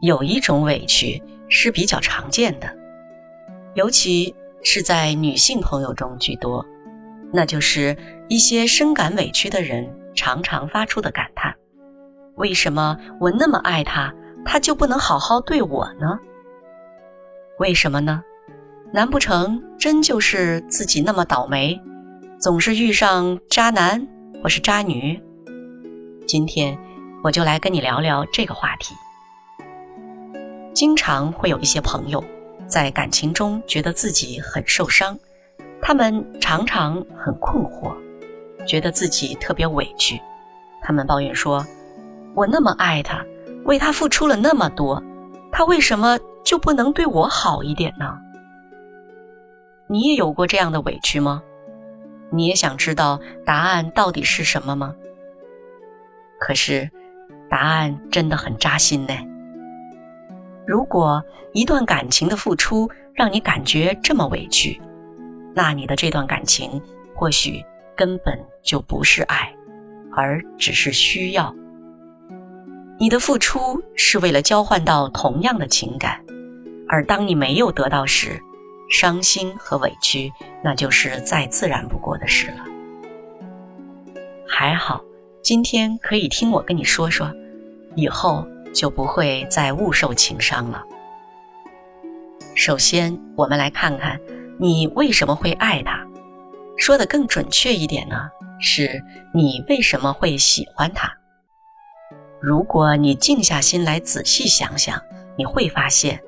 有一种委屈是比较常见的，尤其是在女性朋友中居多，那就是一些深感委屈的人常常发出的感叹：为什么我那么爱他，他就不能好好对我呢？为什么呢？难不成真就是自己那么倒霉，总是遇上渣男或是渣女？今天我就来跟你聊聊这个话题。经常会有一些朋友在感情中觉得自己很受伤，他们常常很困惑，觉得自己特别委屈。他们抱怨说：“我那么爱他，为他付出了那么多，他为什么就不能对我好一点呢？”你也有过这样的委屈吗？你也想知道答案到底是什么吗？可是，答案真的很扎心呢。如果一段感情的付出让你感觉这么委屈，那你的这段感情或许根本就不是爱，而只是需要。你的付出是为了交换到同样的情感，而当你没有得到时，伤心和委屈那就是再自然不过的事了。还好，今天可以听我跟你说说，以后。就不会再误受情伤了。首先，我们来看看你为什么会爱他。说的更准确一点呢，是你为什么会喜欢他。如果你静下心来仔细想想，你会发现，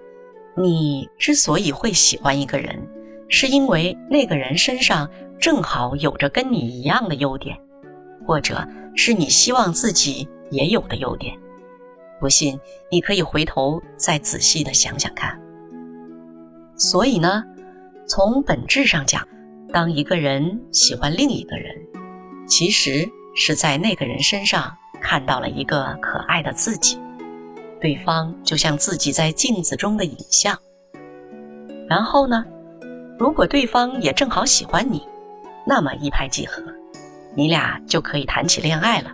你之所以会喜欢一个人，是因为那个人身上正好有着跟你一样的优点，或者是你希望自己也有的优点。不信，你可以回头再仔细的想想看。所以呢，从本质上讲，当一个人喜欢另一个人，其实是在那个人身上看到了一个可爱的自己，对方就像自己在镜子中的影像。然后呢，如果对方也正好喜欢你，那么一拍即合，你俩就可以谈起恋爱了，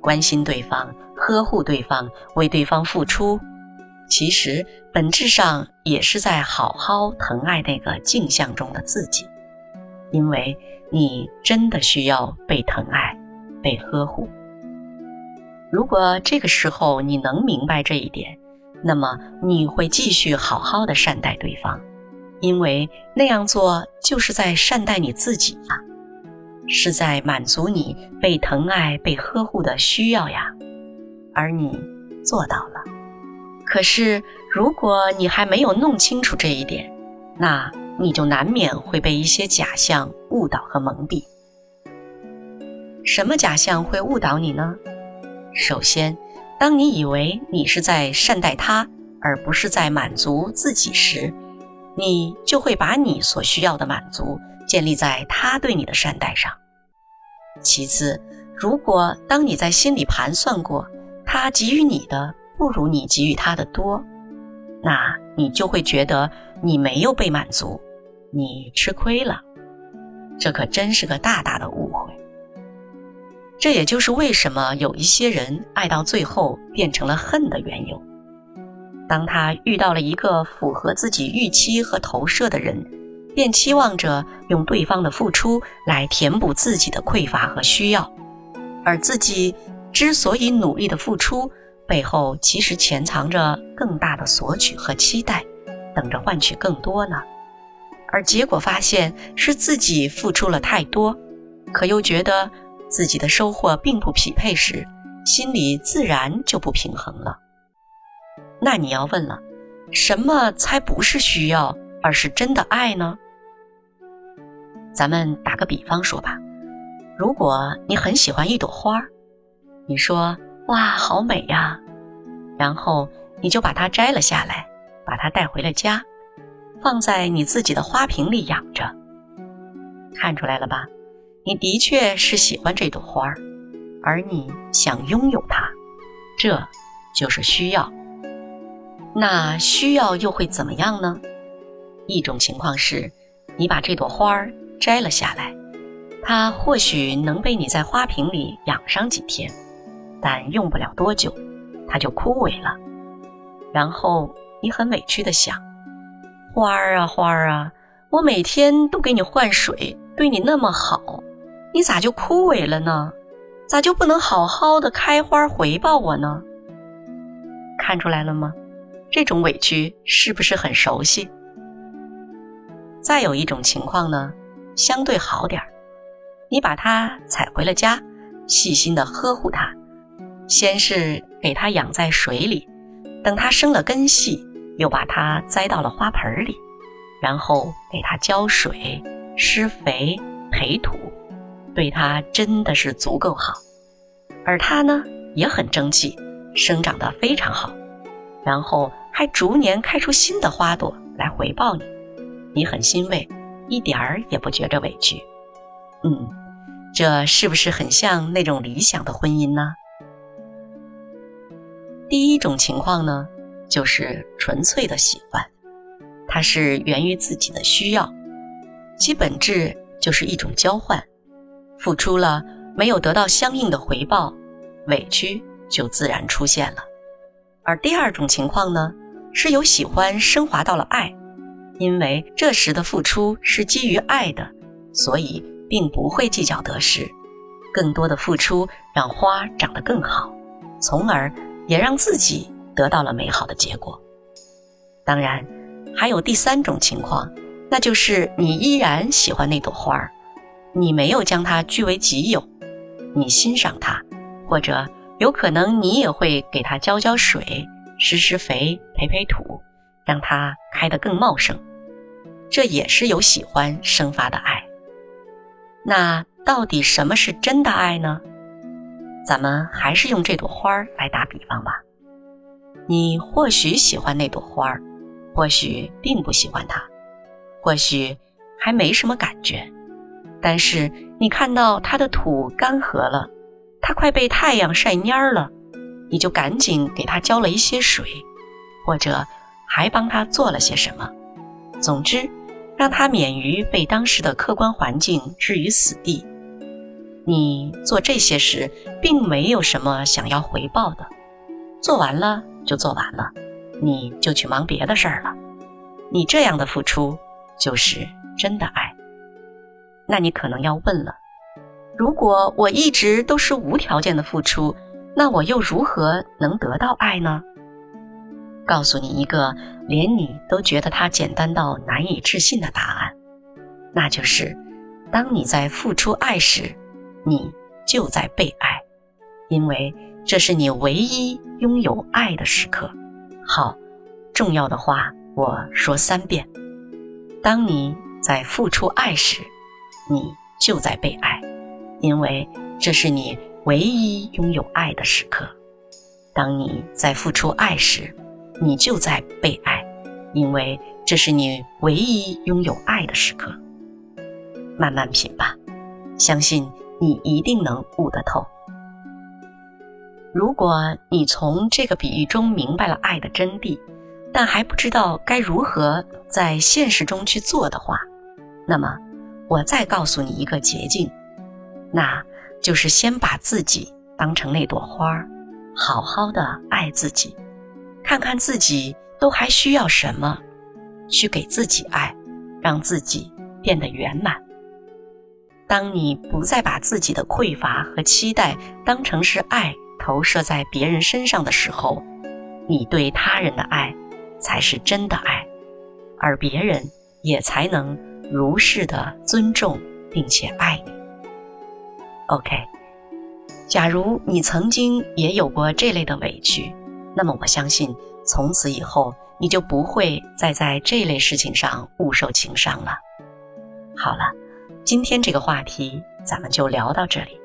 关心对方。呵护对方，为对方付出，其实本质上也是在好好疼爱那个镜像中的自己，因为你真的需要被疼爱、被呵护。如果这个时候你能明白这一点，那么你会继续好好的善待对方，因为那样做就是在善待你自己呀，是在满足你被疼爱、被呵护的需要呀。而你做到了，可是如果你还没有弄清楚这一点，那你就难免会被一些假象误导和蒙蔽。什么假象会误导你呢？首先，当你以为你是在善待他，而不是在满足自己时，你就会把你所需要的满足建立在他对你的善待上。其次，如果当你在心里盘算过，他给予你的不如你给予他的多，那你就会觉得你没有被满足，你吃亏了。这可真是个大大的误会。这也就是为什么有一些人爱到最后变成了恨的缘由。当他遇到了一个符合自己预期和投射的人，便期望着用对方的付出来填补自己的匮乏和需要，而自己。之所以努力的付出，背后其实潜藏着更大的索取和期待，等着换取更多呢。而结果发现是自己付出了太多，可又觉得自己的收获并不匹配时，心里自然就不平衡了。那你要问了，什么才不是需要，而是真的爱呢？咱们打个比方说吧，如果你很喜欢一朵花儿。你说哇，好美呀！然后你就把它摘了下来，把它带回了家，放在你自己的花瓶里养着。看出来了吧？你的确是喜欢这朵花儿，而你想拥有它，这就是需要。那需要又会怎么样呢？一种情况是，你把这朵花儿摘了下来，它或许能被你在花瓶里养上几天。但用不了多久，它就枯萎了。然后你很委屈的想：花儿啊花儿啊，我每天都给你换水，对你那么好，你咋就枯萎了呢？咋就不能好好的开花回报我呢？看出来了吗？这种委屈是不是很熟悉？再有一种情况呢，相对好点儿，你把它采回了家，细心的呵护它，先是给它养在水里，等它生了根系，又把它栽到了花盆里，然后给它浇水、施肥、培土，对它真的是足够好，而它呢也很争气，生长得非常好。然后还逐年开出新的花朵来回报你，你很欣慰，一点儿也不觉着委屈。嗯，这是不是很像那种理想的婚姻呢？第一种情况呢，就是纯粹的喜欢，它是源于自己的需要，其本质就是一种交换，付出了没有得到相应的回报，委屈就自然出现了。而第二种情况呢，是由喜欢升华到了爱，因为这时的付出是基于爱的，所以并不会计较得失，更多的付出让花长得更好，从而也让自己得到了美好的结果。当然，还有第三种情况，那就是你依然喜欢那朵花儿，你没有将它据为己有，你欣赏它，或者。有可能你也会给它浇浇水、施施肥、培培土，让它开得更茂盛。这也是由喜欢生发的爱。那到底什么是真的爱呢？咱们还是用这朵花儿来打比方吧。你或许喜欢那朵花儿，或许并不喜欢它，或许还没什么感觉。但是你看到它的土干涸了。它快被太阳晒蔫儿了，你就赶紧给它浇了一些水，或者还帮它做了些什么。总之，让它免于被当时的客观环境置于死地。你做这些时，并没有什么想要回报的，做完了就做完了，你就去忙别的事儿了。你这样的付出，就是真的爱。那你可能要问了。如果我一直都是无条件的付出，那我又如何能得到爱呢？告诉你一个连你都觉得它简单到难以置信的答案，那就是：当你在付出爱时，你就在被爱，因为这是你唯一拥有爱的时刻。好，重要的话我说三遍：当你在付出爱时，你就在被爱。因为这是你唯一拥有爱的时刻。当你在付出爱时，你就在被爱，因为这是你唯一拥有爱的时刻。慢慢品吧，相信你一定能悟得透。如果你从这个比喻中明白了爱的真谛，但还不知道该如何在现实中去做的话，那么我再告诉你一个捷径。那就是先把自己当成那朵花儿，好好的爱自己，看看自己都还需要什么，去给自己爱，让自己变得圆满。当你不再把自己的匮乏和期待当成是爱投射在别人身上的时候，你对他人的爱才是真的爱，而别人也才能如是的尊重并且爱你。OK，假如你曾经也有过这类的委屈，那么我相信从此以后你就不会再在这类事情上误受情伤了。好了，今天这个话题咱们就聊到这里。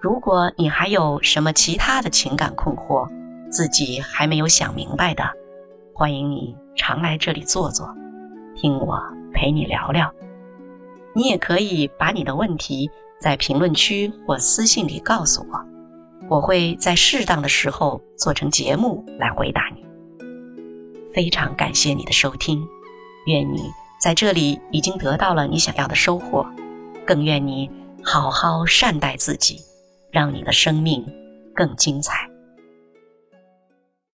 如果你还有什么其他的情感困惑，自己还没有想明白的，欢迎你常来这里坐坐，听我陪你聊聊。你也可以把你的问题。在评论区或私信里告诉我，我会在适当的时候做成节目来回答你。非常感谢你的收听，愿你在这里已经得到了你想要的收获，更愿你好好善待自己，让你的生命更精彩。